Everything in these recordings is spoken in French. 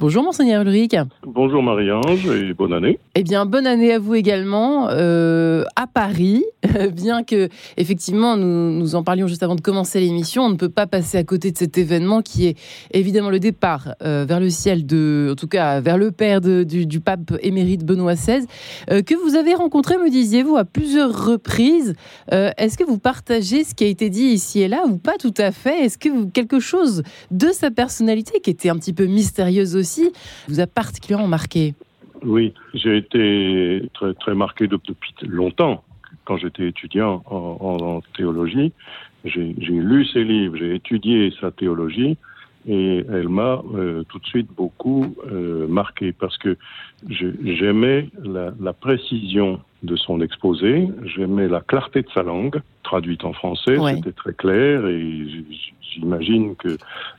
Bonjour Monseigneur Ulrich. Bonjour Marie-Ange et bonne année. Eh bien, bonne année à vous également euh, à Paris. Bien que, effectivement, nous, nous en parlions juste avant de commencer l'émission, on ne peut pas passer à côté de cet événement qui est évidemment le départ euh, vers le ciel, de, en tout cas vers le père du, pape émérite Benoît XVI, euh, que vous avez rencontré, me disiez-vous, à plusieurs reprises. Est-ce que vous partagez ce qui a été dit ici et là ou pas tout à fait? Est-ce que vous, quelque chose de sa personnalité qui était un petit peu mystérieuse aussi vous a particulièrement marqué. Oui, j'ai été très, très marqué depuis longtemps. Quand j'étais étudiant en, théologie, j'ai lu ses livres, j'ai étudié sa théologie et elle m'a euh, tout de suite beaucoup euh, marqué parce que j'aimais la, la, précision de son exposé, j'aimais la clarté de sa langue, traduite en français, c'était très clair et j'imagine que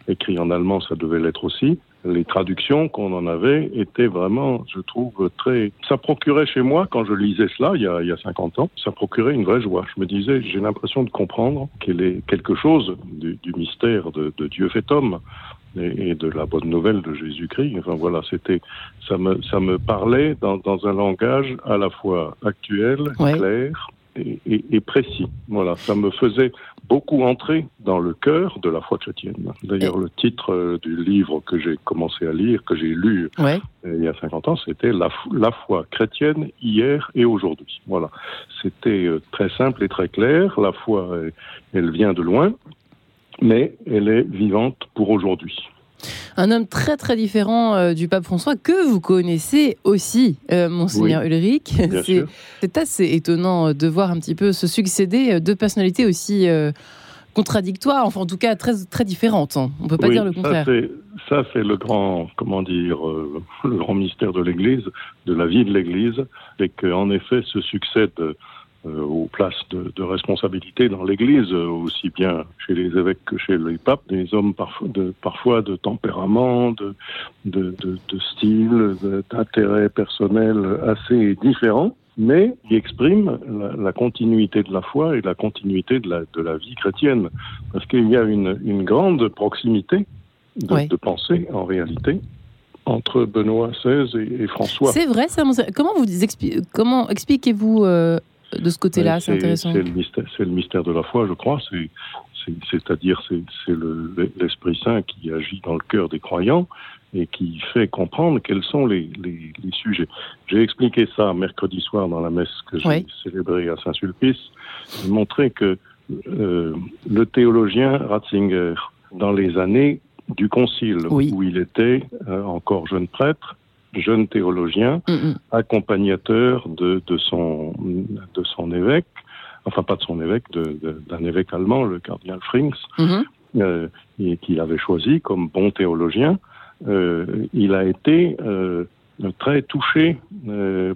écrit en allemand ça devait l'être aussi les traductions qu'on en avait étaient vraiment, je trouve, très... Ça procurait chez moi, quand je lisais cela, il y a, il y a 50 ans, ça procurait une vraie joie. Je me disais, j'ai l'impression de comprendre qu'il est quelque chose du, mystère de, Dieu fait homme et, de la bonne nouvelle de Jésus-Christ. Enfin voilà, c'était, ça me, ça me parlait dans, dans un langage à la fois actuel, clair, et, précis. Voilà, ça me faisait beaucoup entrer dans le cœur de la foi chrétienne. D'ailleurs, le titre euh, du livre que j'ai commencé à lire, que j'ai lu euh, il y a 50 ans, c'était la, la, foi chrétienne hier et aujourd'hui. Voilà, c'était euh, très simple et très clair. La foi, elle vient de loin, mais elle est vivante pour aujourd'hui un homme très très différent euh, du pape François que vous connaissez aussi, euh, monseigneur Ulrich. C'est assez étonnant euh, de voir un petit peu se succéder deux personnalités aussi contradictoires, enfin en tout cas très très différentes. Hein. On peut pas dire le contraire. Ça c'est le grand, comment dire, le grand mystère de l'Église, de la vie de l'Église, c'est qu'en effet se succèdent aux places de, de responsabilité dans l'Église, euh, aussi bien chez les évêques que chez les papes, des hommes parfois de, parfois de tempérament, de, de, de style, d'intérêt personnel assez différents, mais qui expriment la, continuité de la foi et la continuité de la, de la vie chrétienne. Parce qu'il y a une, une grande proximité de, de pensée, en réalité, entre Benoît XVI et, François. C'est vrai, ça, comment vous comment expliquez-vous euh, de ce côté-là C'est intéressant. C'est le, mystère, de la foi, je crois. C'est-à-dire, c'est l'Esprit Saint qui agit dans le cœur des croyants et qui fait comprendre quels sont les, sujets. J'ai expliqué ça mercredi soir dans la messe que j'ai célébrée à Saint-Sulpice. J'ai montré que euh, le théologien Ratzinger, dans les années du Concile, où il était euh, encore jeune prêtre, jeune théologien, mm, mm. accompagnateur de, de, son, de son évêque, enfin pas de son évêque, d'un évêque allemand, le cardinal Frings, mm-hmm. euh, qu'il avait choisi comme bon théologien. Euh, il a été euh, très touché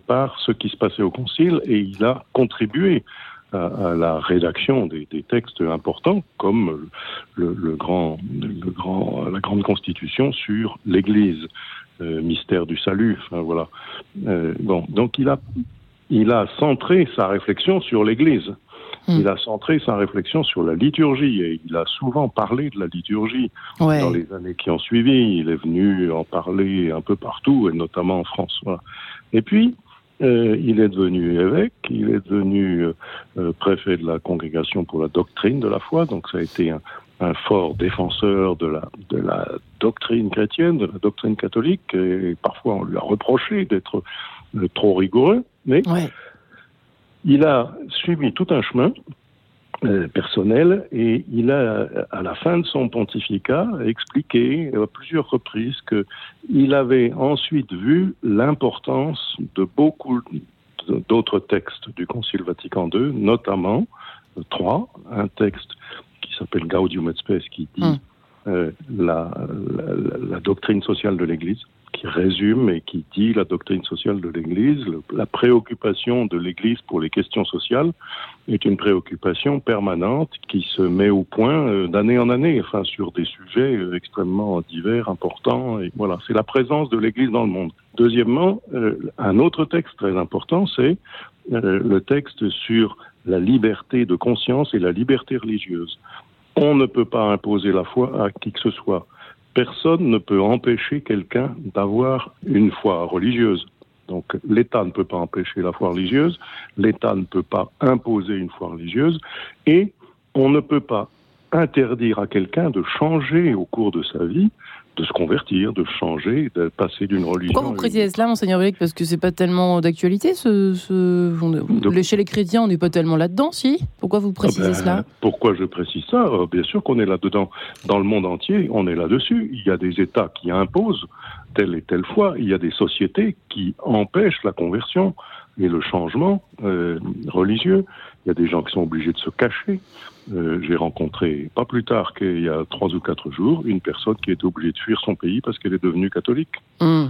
par ce qui se passait au Concile et il a contribué à, la rédaction des, des, textes importants comme le, le, grand, le grand, la grande constitution sur l'Église. Euh, mystère du salut. Enfin, voilà. Euh, bon, donc il a, il a centré sa réflexion sur l'Église. Hmm. Il a centré sa réflexion sur la liturgie et il a souvent parlé de la liturgie dans les années qui ont suivi. Il est venu en parler un peu partout et notamment en France. Voilà. Et puis, euh, il est devenu évêque, il est devenu euh, préfet de la congrégation pour la doctrine de la foi, donc ça a été un, un fort défenseur de la, de la doctrine chrétienne, de la doctrine catholique, et parfois on lui a reproché d'être euh, trop rigoureux, mais il a suivi tout un chemin euh, personnel et il a, à la fin de son pontificat, expliqué à plusieurs reprises qu'il avait ensuite vu l'importance de beaucoup d'autres textes du Concile Vatican II, notamment trois, un texte qui s'appelle Gaudium et Spes, qui dit hum. euh, la, la, doctrine sociale de l'Église, résume et qui dit la doctrine sociale de l'Église. La préoccupation de l'Église pour les questions sociales est une préoccupation permanente qui se met au point euh, d'année en année, enfin sur des sujets euh, extrêmement divers, importants. Et voilà, c'est la présence de l'Église dans le monde. Deuxièmement, un autre texte très important, c'est le texte sur la liberté de conscience et la liberté religieuse. On ne peut pas imposer la foi à qui que ce soit. Personne ne peut empêcher quelqu'un d'avoir une foi religieuse. Donc l'État ne peut pas empêcher la foi religieuse, l'État ne peut pas imposer une foi religieuse, et on ne peut pas interdire à quelqu'un de changer au cours de sa vie, de se convertir, de changer, de passer d'une religion. Pourquoi vous précisez cela, monseigneur Vélec Parce que c'est pas tellement d'actualité. Ce, ce... Chez les chrétiens, on n'est pas tellement là-dedans, si? Pourquoi vous précisez ah ben, cela? Pourquoi je précise ça? Euh, Bien sûr qu'on est là-dedans. Dans le monde entier, on est là-dessus. Il y a des États qui imposent telle et telle foi. Il y a des sociétés qui empêchent la conversion et le changement euh, religieux. Il y a des gens qui sont obligés de se cacher. Euh, j'ai rencontré, pas plus tard qu'il y a trois ou quatre jours, une personne qui était obligée de fuir son pays parce qu'elle est devenue catholique. Hmm.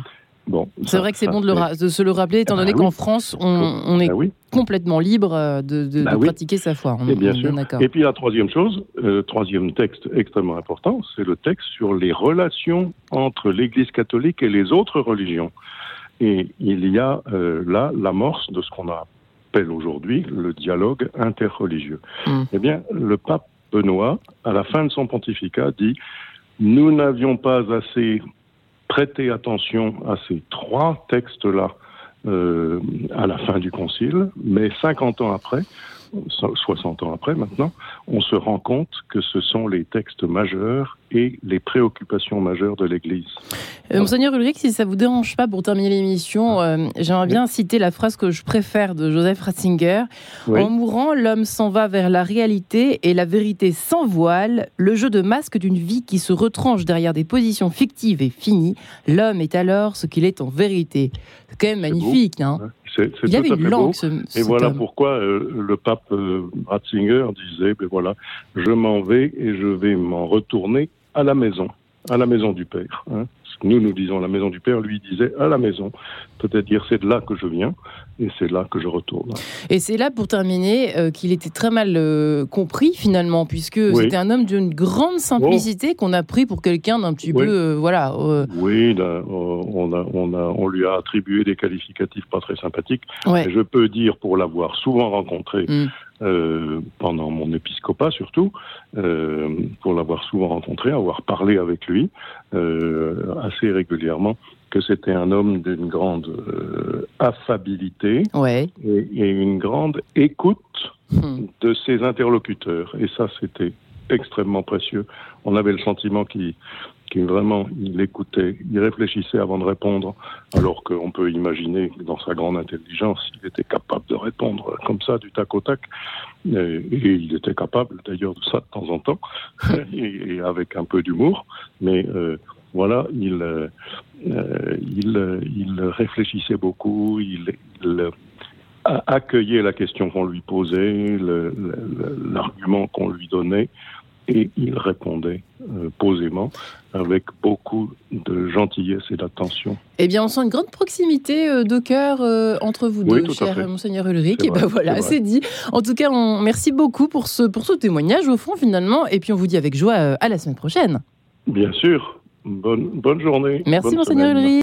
Bon, c'est vrai que c'est bon de, de, se le rappeler, étant donné ah qu'en France, on, est ah complètement libre euh, de, de, bah pratiquer sa foi. et, bien sûr. et puis la troisième chose, euh, troisième texte extrêmement important, c'est le texte sur les relations entre l'Église catholique et les autres religions. Et il y a euh, là l'amorce de ce qu'on appelle aujourd'hui le dialogue interreligieux. Hmm. Eh bien, le pape Benoît, à la fin de son pontificat, dit Nous n'avions pas assez prêté attention à ces trois textes-là euh, à la fin du concile, mais 50 ans après, 60 ans après maintenant, on se rend compte que ce sont les textes majeurs et les préoccupations majeures de l'Église. Euh, Monseigneur Ulrich, si ça vous dérange pas pour terminer l'émission, euh, j'aimerais bien citer la phrase que je préfère de Joseph Ratzinger. En mourant, l'homme s'en va vers la réalité et la vérité sans voile, le jeu de masque d'une vie qui se retranche derrière des positions fictives et finies. L'homme est alors ce qu'il est en vérité. C'est quand même magnifique, hein? C'est tout à fait beau. et voilà pourquoi euh, le pape euh, Ratzinger disait, ben voilà, je m'en vais et je vais m'en retourner à la maison, à la maison du Père. Hein. Nous, nous disons la maison du Père, lui disait à la maison. Peut-être dire c'est de là que je viens et c'est là que je retourne. Et c'est là, pour terminer, euh, qu'il était très mal compris finalement, puisque c'était un homme d'une grande simplicité oh. qu'on a pris pour quelqu'un d'un petit peu, voilà. Oui, on, a, on, a, on lui a attribué des qualificatifs pas très sympathiques. je peux dire, pour l'avoir souvent rencontré, mm. Euh, pendant mon épiscopat surtout, euh, pour l'avoir souvent rencontré, avoir parlé avec lui euh, assez régulièrement, que c'était un homme d'une grande affabilité et, une grande écoute hmm. de ses interlocuteurs. Et ça, c'était extrêmement précieux. On avait le sentiment qu'il vraiment, il écoutait, il réfléchissait avant de répondre, alors qu'on peut imaginer que dans sa grande intelligence, il était capable de répondre comme ça, du tac au tac. Et, il était capable d'ailleurs de ça de temps en temps, et, avec un peu d'humour. Mais euh, voilà, il, euh, il, réfléchissait beaucoup, il accueillait la question qu'on lui posait, l'argument qu'on lui donnait, et il répondait euh, posément avec beaucoup de gentillesse et d'attention. Eh bien, on sent une grande proximité euh, de cœur euh, entre vous deux, cher Monseigneur Ulrich. Et ben voilà, c'est dit. En tout cas, on merci beaucoup pour ce, pour ce témoignage, au fond, finalement. Et puis, on vous dit avec joie à la semaine prochaine. Bien sûr. Bonne, bonne journée. Merci, Monseigneur Ulrich.